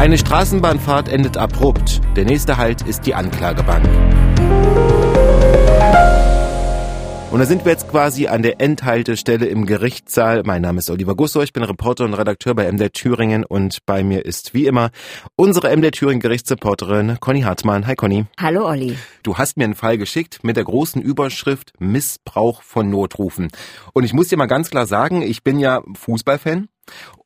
Eine Straßenbahnfahrt endet abrupt. Der nächste Halt ist die Anklagebank. Und da sind wir jetzt quasi an der Endhaltestelle im Gerichtssaal. Mein Name ist Oliver Gusso, ich bin Reporter und Redakteur bei MDR Thüringen und bei mir ist wie immer unsere MDR Thüringen Gerichtsreporterin Conny Hartmann. Hi Conny. Hallo Olli. Du hast mir einen Fall geschickt mit der großen Überschrift Missbrauch von Notrufen. Und ich muss dir mal ganz klar sagen, ich bin ja Fußballfan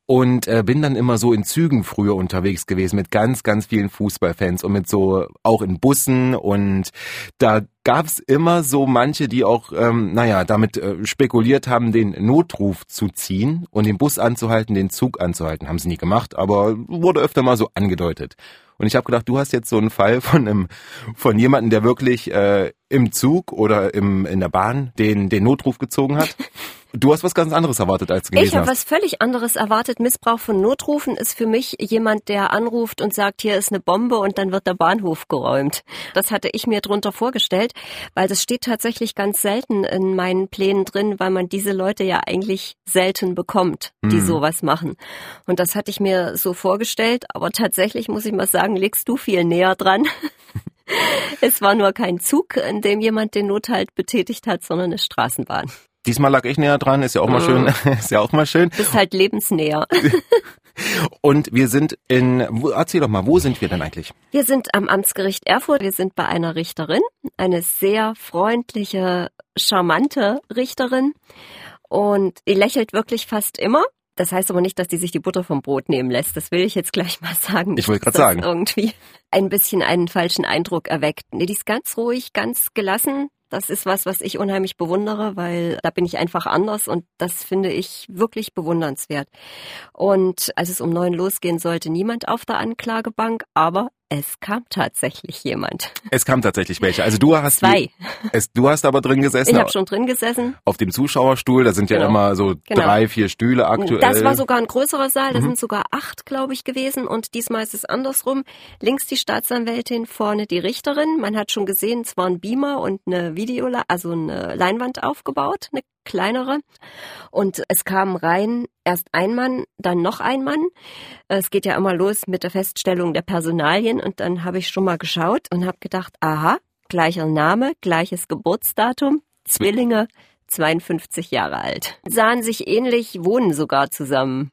und äh, bin dann immer so in Zügen früher unterwegs gewesen mit ganz, ganz vielen Fußballfans und mit so auch in Bussen und da gab's immer so manche, die auch, ähm, naja, damit äh, spekuliert haben, den Notruf zu ziehen und den Bus anzuhalten, den Zug anzuhalten. Haben sie nie gemacht, aber wurde öfter mal so angedeutet. Und ich habe gedacht, du hast jetzt so einen Fall von einem, von jemandem, der wirklich äh, im Zug oder im, in der Bahn den, den Notruf gezogen hat. Du hast was ganz anderes erwartet, als gelesen Ich habe was völlig anderes erwartet. Missbrauch von Notrufen ist für mich jemand, der anruft und sagt, hier ist eine Bombe und dann wird der Bahnhof geräumt. Das hatte ich mir drunter vorgestellt, weil das steht tatsächlich ganz selten in meinen Plänen drin, weil man diese Leute ja eigentlich selten bekommt, die hm. sowas machen. Und das hatte ich mir so vorgestellt, aber tatsächlich muss ich mal sagen, liegst du viel näher dran. es war nur kein Zug, in dem jemand den Nothalt betätigt hat, sondern eine Straßenbahn. Diesmal lag ich näher dran, ist ja auch mal schön, mhm. ist ja auch mal schön. Bist halt lebensnäher. Und wir sind in, erzähl doch mal, wo sind wir denn eigentlich? Wir sind am Amtsgericht Erfurt. Wir sind bei einer Richterin, eine sehr freundliche, charmante Richterin. Und die lächelt wirklich fast immer. Das heißt aber nicht, dass die sich die Butter vom Brot nehmen lässt. Das will ich jetzt gleich mal sagen. Ich wollte gerade sagen. Irgendwie ein bisschen einen falschen Eindruck erweckt. Nee, die ist ganz ruhig, ganz gelassen. Das ist was, was ich unheimlich bewundere, weil da bin ich einfach anders und das finde ich wirklich bewundernswert. Und als es um neun losgehen sollte, niemand auf der Anklagebank, aber es kam tatsächlich jemand. Es kam tatsächlich welche. Also du hast zwei. es, du hast aber drin gesessen. Ich habe schon drin gesessen. Auf dem Zuschauerstuhl. Da sind ja genau. immer so genau. drei, vier Stühle aktuell. Das war sogar ein größerer Saal. Da mhm. sind sogar acht, glaube ich, gewesen. Und diesmal ist es andersrum. Links die Staatsanwältin, vorne die Richterin. Man hat schon gesehen, es war ein Beamer und eine Video, also eine Leinwand aufgebaut, eine kleinere. Und es kam rein erst ein Mann, dann noch ein Mann. Es geht ja immer los mit der Feststellung der Personalien und dann habe ich schon mal geschaut und habe gedacht, aha, gleicher Name, gleiches Geburtsdatum, Zwillinge, 52 Jahre alt. Sahen sich ähnlich, wohnen sogar zusammen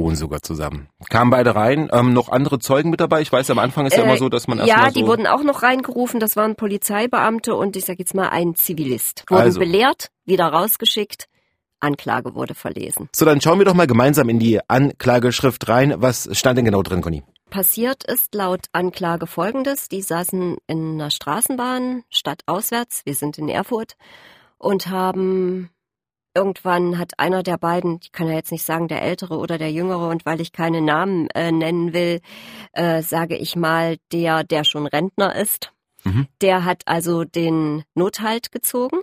wohnen sogar zusammen. Kamen beide rein, ähm, noch andere Zeugen mit dabei. Ich weiß, am Anfang ist ja immer äh, so, dass man erstmal Ja, die so wurden auch noch reingerufen. Das waren Polizeibeamte und ich sag jetzt mal ein Zivilist. Wurden also. belehrt, wieder rausgeschickt. Anklage wurde verlesen. So, dann schauen wir doch mal gemeinsam in die Anklageschrift rein. Was stand denn genau drin, Conny? Passiert ist laut Anklage folgendes. Die saßen in einer Straßenbahn stadtauswärts. Wir sind in Erfurt und haben Irgendwann hat einer der beiden, ich kann ja jetzt nicht sagen, der ältere oder der jüngere, und weil ich keine Namen äh, nennen will, äh, sage ich mal, der, der schon Rentner ist, mhm. der hat also den Nothalt gezogen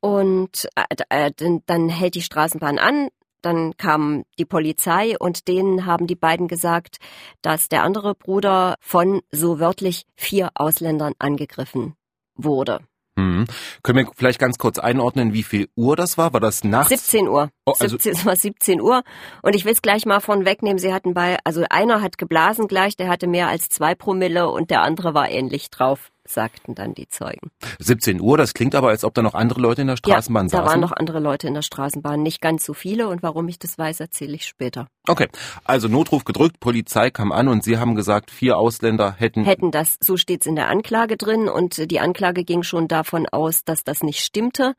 und äh, äh dann hält die Straßenbahn an, dann kam die Polizei und denen haben die beiden gesagt, dass der andere Bruder von so wörtlich vier Ausländern angegriffen wurde. Mhm. Können wir vielleicht ganz kurz einordnen, wie viel Uhr das war? War das nachts? 17 Uhr. Oh, also 17, es war 17 Uhr. Und ich will es gleich mal von wegnehmen. Sie hatten bei, also einer hat geblasen gleich, der hatte mehr als zwei Promille und der andere war ähnlich drauf sagten dann die Zeugen. 17 Uhr, das klingt aber, als ob da noch andere Leute in der Straßenbahn ja, saßen. da waren noch andere Leute in der Straßenbahn, nicht ganz so viele und warum ich das weiß, erzähle ich später. Okay, also Notruf gedrückt, Polizei kam an und Sie haben gesagt, vier Ausländer hätten... Hätten das, so steht's in der Anklage drin und die Anklage ging schon davon aus, dass das nicht stimmte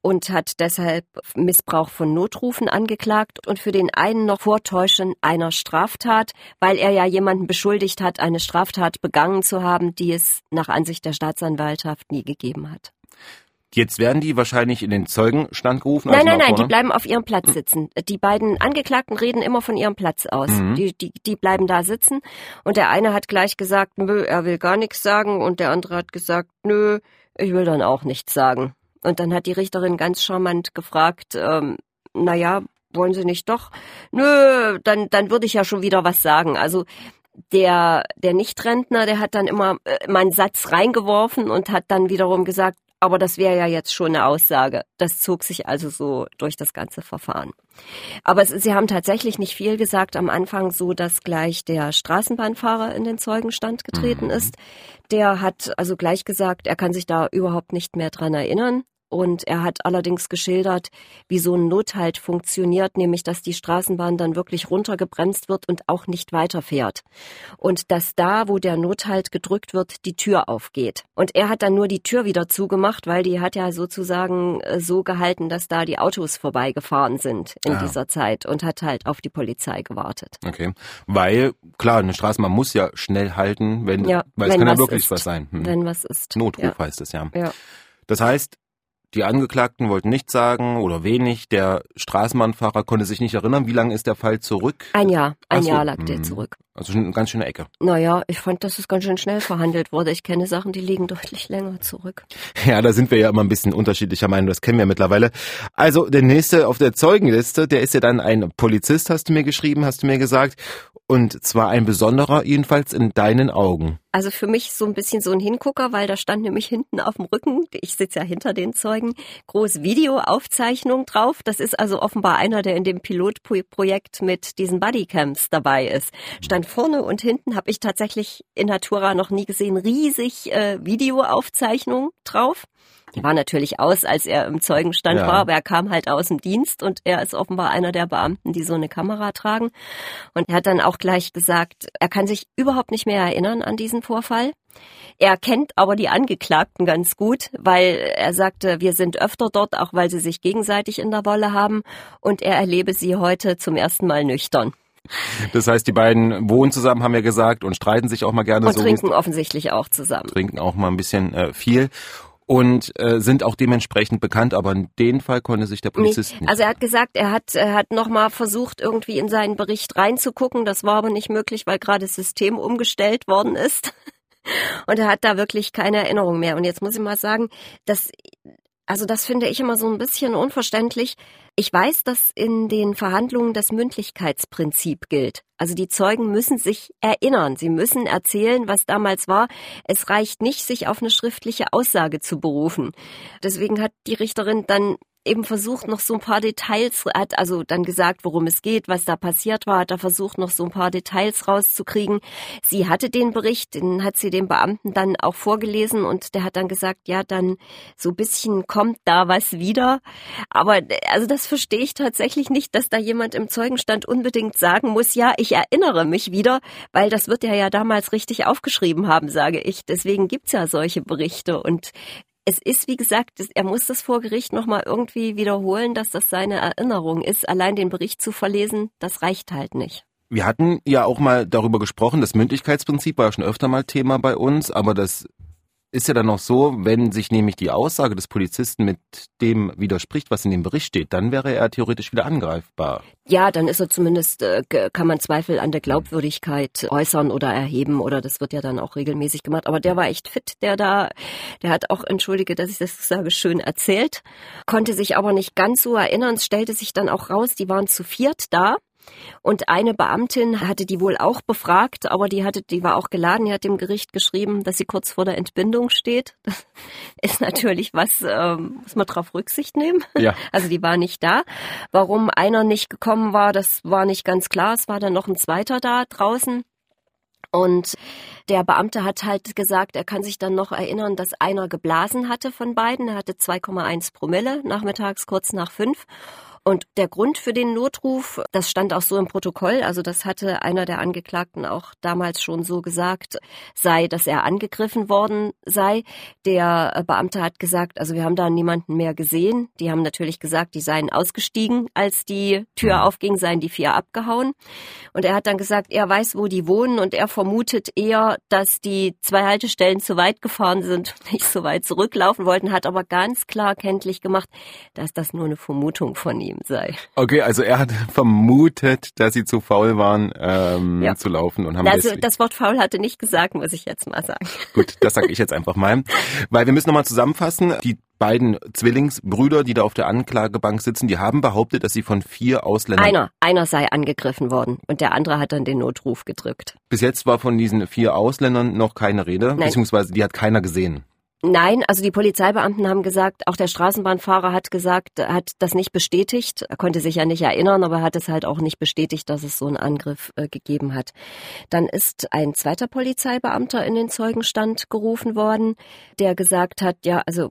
und hat deshalb Missbrauch von Notrufen angeklagt und für den einen noch Vortäuschen einer Straftat, weil er ja jemanden beschuldigt hat, eine Straftat begangen zu haben, die es nach Ansicht Ansicht der Staatsanwaltschaft nie gegeben hat. Jetzt werden die wahrscheinlich in den Zeugenstand gerufen. Nein, also nein, nein, die bleiben auf ihrem Platz sitzen. Die beiden Angeklagten reden immer von ihrem Platz aus. Mhm. Die, die, die bleiben da sitzen. Und der eine hat gleich gesagt, nö, er will gar nichts sagen. Und der andere hat gesagt, nö, ich will dann auch nichts sagen. Und dann hat die Richterin ganz charmant gefragt, ähm, naja, wollen Sie nicht doch? Nö, dann, dann würde ich ja schon wieder was sagen. Also der, der Nichtrentner, der hat dann immer äh, mal einen Satz reingeworfen und hat dann wiederum gesagt, Aber das wäre ja jetzt schon eine Aussage. Das zog sich also so durch das ganze Verfahren. Aber sie haben tatsächlich nicht viel gesagt am Anfang, so dass gleich der Straßenbahnfahrer in den Zeugenstand getreten mhm. ist. Der hat also gleich gesagt, er kann sich da überhaupt nicht mehr dran erinnern. Und er hat allerdings geschildert, wie so ein Nothalt funktioniert, nämlich dass die Straßenbahn dann wirklich runtergebremst wird und auch nicht weiterfährt. Und dass da, wo der Nothalt gedrückt wird, die Tür aufgeht. Und er hat dann nur die Tür wieder zugemacht, weil die hat ja sozusagen äh, so gehalten, dass da die Autos vorbeigefahren sind in ah. dieser Zeit und hat halt auf die Polizei gewartet. Okay. Weil, klar, eine Straßenbahn muss ja schnell halten, wenn, ja, weil es kann ja wirklich ist. was sein. Hm. Wenn was ist. Notruf ja. heißt es ja. ja. Das heißt, die Angeklagten wollten nichts sagen oder wenig. Der Straßenbahnfahrer konnte sich nicht erinnern. Wie lange ist der Fall zurück? Ein Jahr. Ein so. Jahr lag der mhm. zurück. Also schon eine ganz schöne Ecke. Naja, ich fand, dass es ganz schön schnell verhandelt wurde. Ich kenne Sachen, die liegen deutlich länger zurück. Ja, da sind wir ja immer ein bisschen unterschiedlicher Meinung. Das kennen wir mittlerweile. Also der nächste auf der Zeugenliste, der ist ja dann ein Polizist, hast du mir geschrieben, hast du mir gesagt. Und zwar ein besonderer, jedenfalls in deinen Augen. Also für mich so ein bisschen so ein Hingucker, weil da stand nämlich hinten auf dem Rücken, ich sitze ja hinter den Zeugen, groß Videoaufzeichnung drauf. Das ist also offenbar einer, der in dem Pilotprojekt mit diesen Bodycams dabei ist. Stand vorne und hinten habe ich tatsächlich in Natura noch nie gesehen, riesig äh, Videoaufzeichnung drauf. Die war natürlich aus, als er im Zeugenstand ja. war, aber er kam halt aus dem Dienst und er ist offenbar einer der Beamten, die so eine Kamera tragen. Und er hat dann auch gleich gesagt, er kann sich überhaupt nicht mehr erinnern an diesen Vorfall. Er kennt aber die Angeklagten ganz gut, weil er sagte, wir sind öfter dort, auch weil sie sich gegenseitig in der Wolle haben und er erlebe sie heute zum ersten Mal nüchtern. Das heißt, die beiden wohnen zusammen, haben wir gesagt, und streiten sich auch mal gerne und so. Und trinken offensichtlich auch zusammen. Trinken auch mal ein bisschen äh, viel und äh, sind auch dementsprechend bekannt, aber in den Fall konnte sich der Polizist nee. nicht. Also er hat gesagt, er hat, er hat nochmal versucht, irgendwie in seinen Bericht reinzugucken. Das war aber nicht möglich, weil gerade das System umgestellt worden ist. Und er hat da wirklich keine Erinnerung mehr. Und jetzt muss ich mal sagen, dass also das finde ich immer so ein bisschen unverständlich. Ich weiß, dass in den Verhandlungen das Mündlichkeitsprinzip gilt. Also die Zeugen müssen sich erinnern, sie müssen erzählen, was damals war. Es reicht nicht, sich auf eine schriftliche Aussage zu berufen. Deswegen hat die Richterin dann eben versucht, noch so ein paar Details, hat also dann gesagt, worum es geht, was da passiert war, hat er versucht, noch so ein paar Details rauszukriegen. Sie hatte den Bericht, den hat sie dem Beamten dann auch vorgelesen und der hat dann gesagt, ja, dann so ein bisschen kommt da was wieder. Aber also das verstehe ich tatsächlich nicht, dass da jemand im Zeugenstand unbedingt sagen muss, ja, ich erinnere mich wieder, weil das wird er ja damals richtig aufgeschrieben haben, sage ich. Deswegen gibt's ja solche Berichte und es ist, wie gesagt, er muss das vor Gericht nochmal irgendwie wiederholen, dass das seine Erinnerung ist. Allein den Bericht zu verlesen, das reicht halt nicht. Wir hatten ja auch mal darüber gesprochen, das Mündlichkeitsprinzip war ja schon öfter mal Thema bei uns, aber das ist ja dann noch so, wenn sich nämlich die Aussage des Polizisten mit dem widerspricht, was in dem Bericht steht, dann wäre er theoretisch wieder angreifbar. Ja, dann ist er zumindest, äh, kann man Zweifel an der Glaubwürdigkeit äußern oder erheben oder das wird ja dann auch regelmäßig gemacht. Aber der war echt fit, der da, der hat auch, entschuldige, dass ich das sage, schön erzählt, konnte sich aber nicht ganz so erinnern. Es stellte sich dann auch raus, die waren zu viert da und eine Beamtin hatte die wohl auch befragt, aber die hatte, die war auch geladen, die hat dem Gericht geschrieben, dass sie kurz vor der Entbindung steht. Das ist natürlich was, ähm, muss man drauf Rücksicht nehmen. Ja. Also die war nicht da. Warum einer nicht gekommen war, das war nicht ganz klar. Es war dann noch ein zweiter da draußen. Und der Beamte hat halt gesagt, er kann sich dann noch erinnern, dass einer geblasen hatte von beiden. Er hatte 2,1 Promille, nachmittags kurz nach fünf. Und der Grund für den Notruf, das stand auch so im Protokoll, also das hatte einer der Angeklagten auch damals schon so gesagt, sei, dass er angegriffen worden sei. Der Beamte hat gesagt, also wir haben da niemanden mehr gesehen. Die haben natürlich gesagt, die seien ausgestiegen, als die Tür mhm. aufging, seien die vier abgehauen. Und er hat dann gesagt, er weiß, wo die wohnen und er vermutet eher, dass die zwei Haltestellen zu weit gefahren sind, nicht so weit zurücklaufen wollten, hat aber ganz klar kenntlich gemacht, dass das nur eine Vermutung von ihm sei. Okay, also er hat vermutet, dass sie zu faul waren, ähm, ja. zu laufen und haben Also das Wort faul hatte nicht gesagt, muss ich jetzt mal sagen. Gut, das sage ich jetzt einfach mal. Weil wir müssen nochmal zusammenfassen. Die beiden Zwillingsbrüder, die da auf der Anklagebank sitzen, die haben behauptet, dass sie von vier Ausländern... Einer, einer sei angegriffen worden und der andere hat dann den Notruf gedrückt. Bis jetzt war von diesen vier Ausländern noch keine Rede, Nein. beziehungsweise die hat keiner gesehen. Nein, also die Polizeibeamten haben gesagt, auch der Straßenbahnfahrer hat gesagt, hat das nicht bestätigt. Er konnte sich ja nicht erinnern, aber hat es halt auch nicht bestätigt, dass es so einen Angriff äh, gegeben hat. Dann ist ein zweiter Polizeibeamter in den Zeugenstand gerufen worden, der gesagt hat, ja, also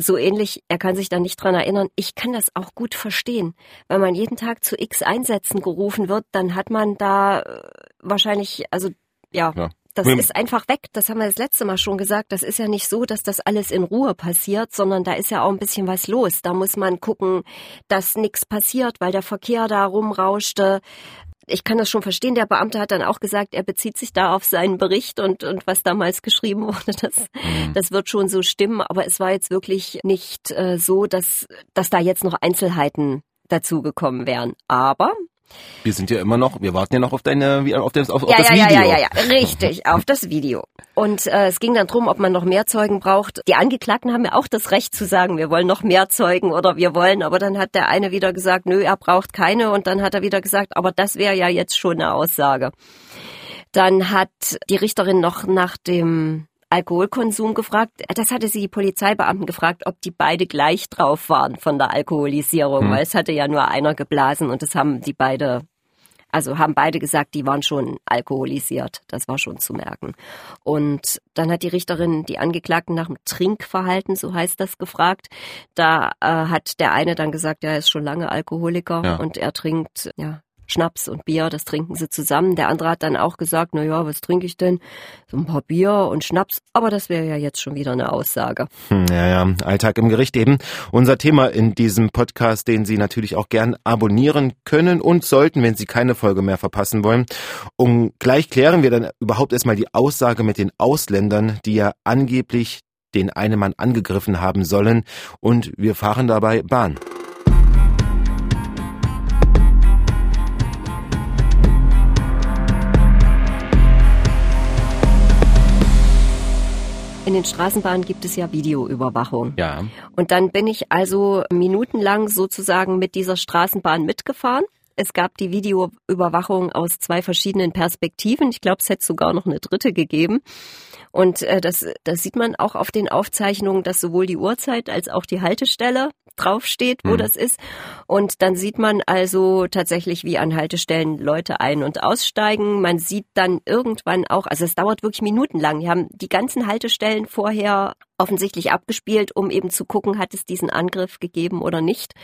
so ähnlich, er kann sich da nicht dran erinnern. Ich kann das auch gut verstehen. Wenn man jeden Tag zu X Einsätzen gerufen wird, dann hat man da äh, wahrscheinlich, also ja, ja. Das ist einfach weg. Das haben wir das letzte Mal schon gesagt. Das ist ja nicht so, dass das alles in Ruhe passiert, sondern da ist ja auch ein bisschen was los. Da muss man gucken, dass nichts passiert, weil der Verkehr da rumrauschte. Ich kann das schon verstehen. Der Beamte hat dann auch gesagt, er bezieht sich da auf seinen Bericht und, und was damals geschrieben wurde. Das, mhm. das wird schon so stimmen. Aber es war jetzt wirklich nicht äh, so, dass, dass da jetzt noch Einzelheiten dazugekommen wären. Aber wir sind ja immer noch, wir warten ja noch auf deine, auf das, auf, auf ja, das ja, Video. Ja, ja, ja, ja, richtig, auf das Video. Und äh, es ging dann drum, ob man noch mehr Zeugen braucht. Die Angeklagten haben ja auch das Recht zu sagen, wir wollen noch mehr Zeugen oder wir wollen, aber dann hat der eine wieder gesagt, nö, er braucht keine und dann hat er wieder gesagt, aber das wäre ja jetzt schon eine Aussage. Dann hat die Richterin noch nach dem Alkoholkonsum gefragt. Das hatte sie die Polizeibeamten gefragt, ob die beide gleich drauf waren von der Alkoholisierung, hm. weil es hatte ja nur einer geblasen und das haben die beide, also haben beide gesagt, die waren schon alkoholisiert. Das war schon zu merken. Und dann hat die Richterin die Angeklagten nach dem Trinkverhalten, so heißt das, gefragt. Da äh, hat der eine dann gesagt, ja, er ist schon lange Alkoholiker ja. und er trinkt ja Schnaps und Bier, das trinken sie zusammen. Der andere hat dann auch gesagt, na ja, was trinke ich denn? So ein paar Bier und Schnaps, aber das wäre ja jetzt schon wieder eine Aussage. Hm, ja, ja, Alltag im Gericht eben. Unser Thema in diesem Podcast, den Sie natürlich auch gern abonnieren können und sollten, wenn Sie keine Folge mehr verpassen wollen. Und gleich klären wir dann überhaupt erstmal die Aussage mit den Ausländern, die ja angeblich den einen Mann angegriffen haben sollen und wir fahren dabei Bahn. In den Straßenbahnen gibt es ja Videoüberwachung. Ja. Und dann bin ich also minutenlang sozusagen mit dieser Straßenbahn mitgefahren. Es gab die Videoüberwachung aus zwei verschiedenen Perspektiven. Ich glaube, es hätte sogar noch eine dritte gegeben. Und äh, das, das sieht man auch auf den Aufzeichnungen, dass sowohl die Uhrzeit als auch die Haltestelle draufsteht, wo mhm. das ist. Und dann sieht man also tatsächlich, wie an Haltestellen Leute ein- und aussteigen. Man sieht dann irgendwann auch, also es dauert wirklich minutenlang. Die haben die ganzen Haltestellen vorher offensichtlich abgespielt, um eben zu gucken, hat es diesen Angriff gegeben oder nicht.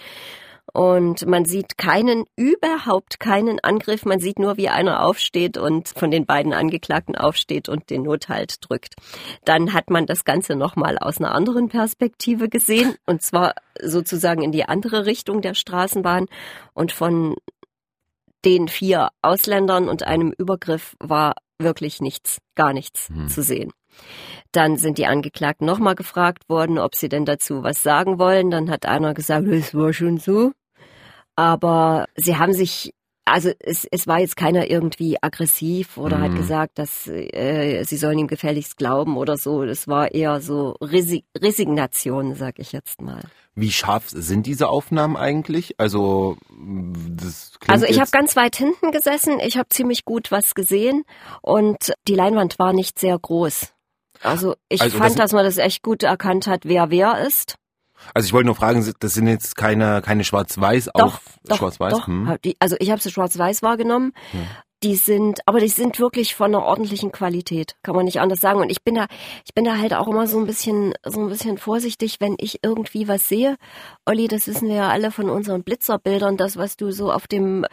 Und man sieht keinen, überhaupt keinen Angriff. Man sieht nur, wie einer aufsteht und von den beiden Angeklagten aufsteht und den Nothalt drückt. Dann hat man das Ganze nochmal aus einer anderen Perspektive gesehen und zwar sozusagen in die andere Richtung der Straßenbahn und von den vier Ausländern und einem Übergriff war wirklich nichts, gar nichts hm. zu sehen. Dann sind die Angeklagten nochmal gefragt worden, ob sie denn dazu was sagen wollen. Dann hat einer gesagt, es war schon so. Aber sie haben sich also es, es war jetzt keiner irgendwie aggressiv oder mhm. hat gesagt, dass äh, sie sollen ihm gefälligst glauben oder so. Es war eher so Resig Resignation, sag ich jetzt mal. Wie scharf sind diese Aufnahmen eigentlich? Also das Also ich habe ganz weit hinten gesessen, ich habe ziemlich gut was gesehen und die Leinwand war nicht sehr groß. Also ich also fand, das dass man das echt gut erkannt hat, wer wer ist. Also ich wollte nur fragen, das sind jetzt keine keine Schwarz-Weiß auch Schwarz-Weiß. Hm. Also ich habe sie Schwarz-Weiß wahrgenommen. Hm die sind, aber die sind wirklich von einer ordentlichen Qualität, kann man nicht anders sagen. Und ich bin da, ich bin da halt auch immer so ein bisschen, so ein bisschen vorsichtig, wenn ich irgendwie was sehe. Olli, das wissen wir ja alle von unseren Blitzerbildern, das, was du so auf dem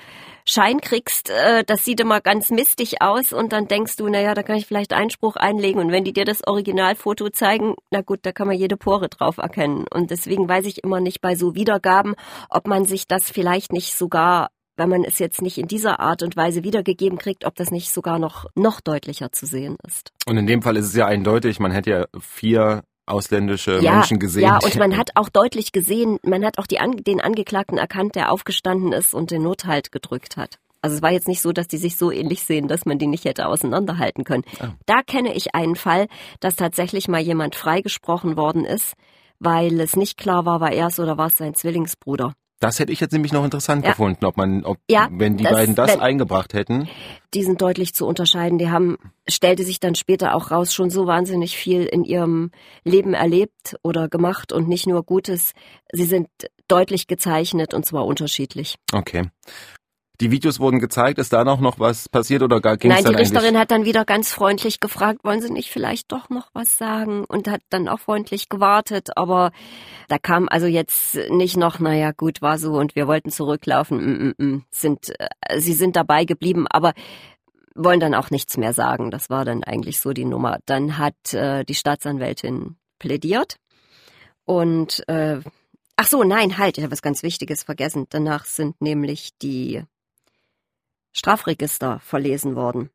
Schein kriegst, äh, das sieht immer ganz mistig aus und dann denkst du, naja, da kann ich vielleicht Einspruch einlegen und wenn die dir das Originalfoto zeigen, na gut, da kann man jede Pore drauf erkennen. Und deswegen weiß ich immer nicht bei so Wiedergaben, ob man sich das vielleicht nicht sogar wenn man es jetzt nicht in dieser Art und Weise wiedergegeben kriegt, ob das nicht sogar noch, noch deutlicher zu sehen ist. Und in dem Fall ist es ja eindeutig, man hätte ja vier ausländische ja, Menschen gesehen. Ja, und man hat auch deutlich gesehen, man hat auch die, den Angeklagten erkannt, der aufgestanden ist und den Nothalt gedrückt hat. Also es war jetzt nicht so, dass die sich so ähnlich sehen, dass man die nicht hätte auseinanderhalten können. Oh. Da kenne ich einen Fall, dass tatsächlich mal jemand freigesprochen worden ist, weil es nicht klar war, war er es oder war es sein Zwillingsbruder. Das hätte ich jetzt nämlich noch interessant Ja. gefunden, ob man, ob, Ja, wenn die das- beiden das wenn- eingebracht hätten. Die sind deutlich zu unterscheiden. Die haben, stellte sich dann später auch raus, schon so wahnsinnig viel in ihrem Leben erlebt oder gemacht und nicht nur Gutes. Sie sind deutlich gezeichnet und zwar unterschiedlich. Okay. Die Videos wurden gezeigt, ist da noch noch was passiert oder ging es Nein, die Richterin eigentlich? hat dann wieder ganz freundlich gefragt, wollen Sie nicht vielleicht doch noch was sagen? Und hat dann auch freundlich gewartet, aber da kam also jetzt nicht noch, naja, gut, war so und wir wollten zurücklaufen. Mm, mm, mm. Sind, äh, sie sind dabei geblieben, aber wollen dann auch nichts mehr sagen. Das war dann eigentlich so die Nummer. Dann hat äh, die Staatsanwältin plädiert und äh, ach so, nein, halt, ich habe was ganz Wichtiges vergessen. Danach sind nämlich die Strafregister verlesen worden.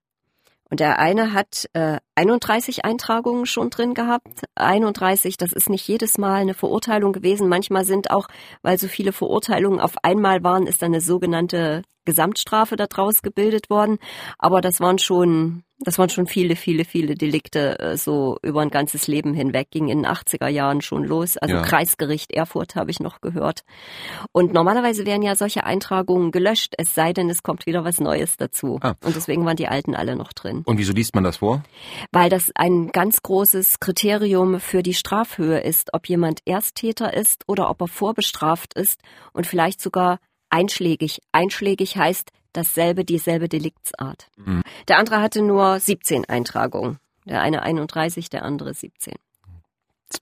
Und der eine hat äh, 31 Eintragungen schon drin gehabt. 31, das ist nicht jedes Mal eine Verurteilung gewesen. Manchmal sind auch, weil so viele Verurteilungen auf einmal waren, ist dann eine sogenannte Gesamtstrafe daraus gebildet worden. Aber das waren schon, das waren schon viele, viele, viele Delikte äh, so über ein ganzes Leben hinweg. Ging in den 80er Jahren schon los. Also Ja. Kreisgericht Erfurt habe ich noch gehört. Und normalerweise werden ja solche Eintragungen gelöscht, es sei denn, es kommt wieder was Neues dazu. Ah. Und deswegen waren die alten alle noch drin. Und wieso liest man das vor? Weil das ein ganz großes Kriterium für die Strafhöhe ist, ob jemand Ersttäter ist oder ob er vorbestraft ist und vielleicht sogar einschlägig. Einschlägig heißt dasselbe, dieselbe Deliktsart. Mhm. Der andere hatte nur 17 Eintragungen. Der eine 31, der andere 17.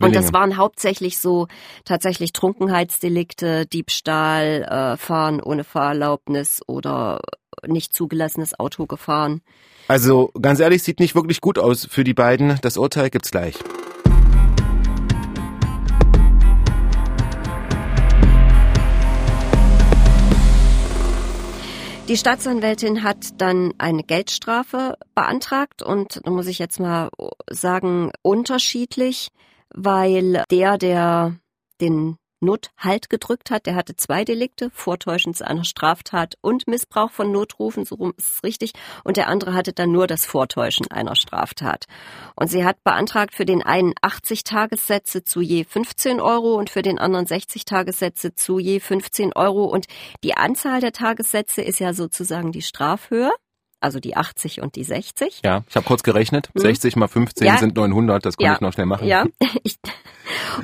Und das Zwillinge. waren hauptsächlich so tatsächlich Trunkenheitsdelikte, Diebstahl, äh, Fahren ohne Fahrerlaubnis oder nicht zugelassenes Auto gefahren. Also ganz ehrlich, sieht nicht wirklich gut aus für die beiden. Das Urteil gibt's gleich. Die Staatsanwältin hat dann eine Geldstrafe beantragt und da muss ich jetzt mal sagen, unterschiedlich, weil der, der den Nothalt gedrückt hat, der hatte zwei Delikte, Vortäuschen zu einer Straftat und Missbrauch von Notrufen, so rum ist es richtig, und der andere hatte dann nur das Vortäuschen einer Straftat. Und sie hat beantragt für den einen 80 Tagessätze zu je 15 Euro und für den anderen 60 Tagessätze zu je 15 Euro. Und die Anzahl der Tagessätze ist ja sozusagen die Strafhöhe, also die 80 und die 60. Ja, ich habe kurz gerechnet. Hm. 60 mal 15 Ja. sind 900. Das konnte Ja. ich noch schnell machen. Ja. Ich,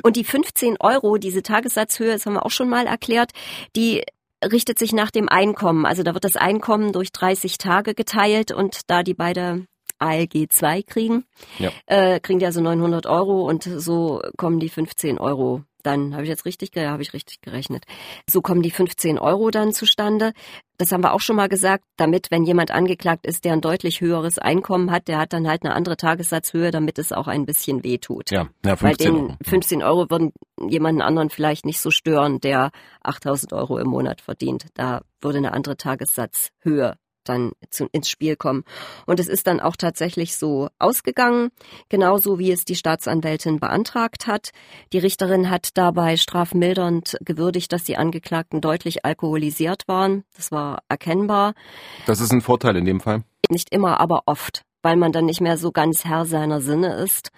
und die 15 Euro, diese Tagessatzhöhe, das haben wir auch schon mal erklärt, die richtet sich nach dem Einkommen. Also da wird das Einkommen durch 30 Tage geteilt und da die beide ALG 2 kriegen, Ja. äh, kriegen die also 900 Euro und so kommen die 15 Euro dann, habe ich jetzt richtig, ja, habe ich richtig gerechnet. So kommen die 15 Euro dann zustande. Das haben wir auch schon mal gesagt, damit, wenn jemand angeklagt ist, der ein deutlich höheres Einkommen hat, der hat dann halt eine andere Tagessatzhöhe, damit es auch ein bisschen wehtut. Ja, ja Weil 15 den Euro. 15 Euro würden jemanden anderen vielleicht nicht so stören, der 8000 Euro im Monat verdient. Da würde eine andere Tagessatzhöhe dann zu, ins Spiel kommen. Und es ist dann auch tatsächlich so ausgegangen, genauso wie es die Staatsanwältin beantragt hat. Die Richterin hat dabei strafmildernd gewürdigt, dass die Angeklagten deutlich alkoholisiert waren. Das war erkennbar. Das ist ein Vorteil in dem Fall. Nicht immer, aber oft, weil man dann nicht mehr so ganz Herr seiner Sinne ist.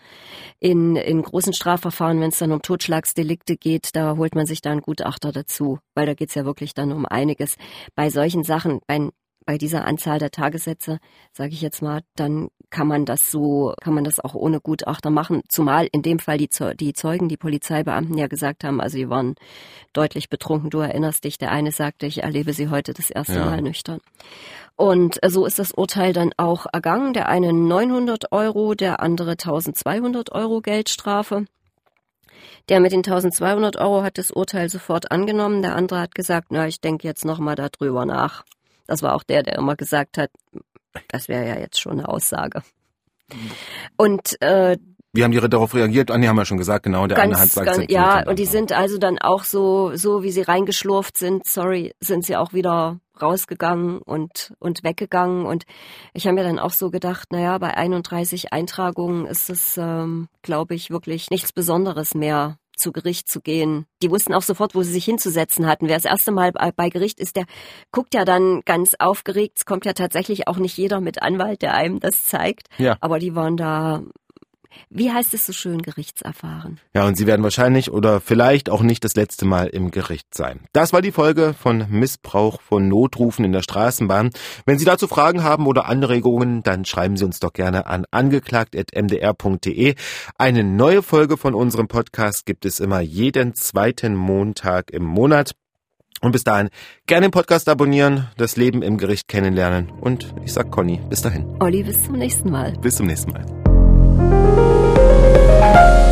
In, in großen Strafverfahren, wenn es dann um Totschlagsdelikte geht, da holt man sich da einen Gutachter dazu, weil da geht's ja wirklich dann um einiges. Bei solchen Sachen, bei, bei dieser Anzahl der Tagessätze, sage ich jetzt mal, dann kann man das so, kann man das auch ohne Gutachter machen. Zumal in dem Fall die, die Zeugen, die Polizeibeamten ja gesagt haben, also sie waren deutlich betrunken. Du erinnerst dich, der eine sagte, ich erlebe sie heute das erste Ja. Mal nüchtern. Und äh, so ist das Urteil dann auch ergangen. Der eine 900 Euro, der andere 1200 Euro Geldstrafe. Der mit den 1200 Euro hat das Urteil sofort angenommen. Der andere hat gesagt, na, ich denke jetzt nochmal darüber nach. Das war auch der, der immer gesagt hat, das wäre ja jetzt schon eine Aussage. Und äh, Wie haben die darauf reagiert? Ah, nee, haben wir schon gesagt, genau. Der eine hat ganz, sagt, ganz, ja, und die sind also dann auch so, so wie sie reingeschlurft sind, sorry, sind sie auch wieder rausgegangen und, und weggegangen. Und ich habe mir dann auch so gedacht, naja, bei 31 Eintragungen ist es, ähm, glaube ich, wirklich nichts Besonderes mehr zu Gericht zu gehen. Die wussten auch sofort, wo sie sich hinzusetzen hatten. Wer das erste Mal bei Gericht ist, der guckt ja dann ganz aufgeregt. Es kommt ja tatsächlich auch nicht jeder mit Anwalt, der einem das zeigt. Ja. Aber die waren da wie heißt es so schön, Gerichtserfahren. Ja, und Sie werden wahrscheinlich oder vielleicht auch nicht das letzte Mal im Gericht sein. Das war die Folge von Missbrauch von Notrufen in der Straßenbahn. Wenn Sie dazu Fragen haben oder Anregungen, dann schreiben Sie uns doch gerne an angeklagt.mdr.de. Eine neue Folge von unserem Podcast gibt es immer jeden zweiten Montag im Monat. Und bis dahin gerne den Podcast abonnieren, das Leben im Gericht kennenlernen. Und ich sag Conny, bis dahin. Olli, bis zum nächsten Mal. Bis zum nächsten Mal. Thank you.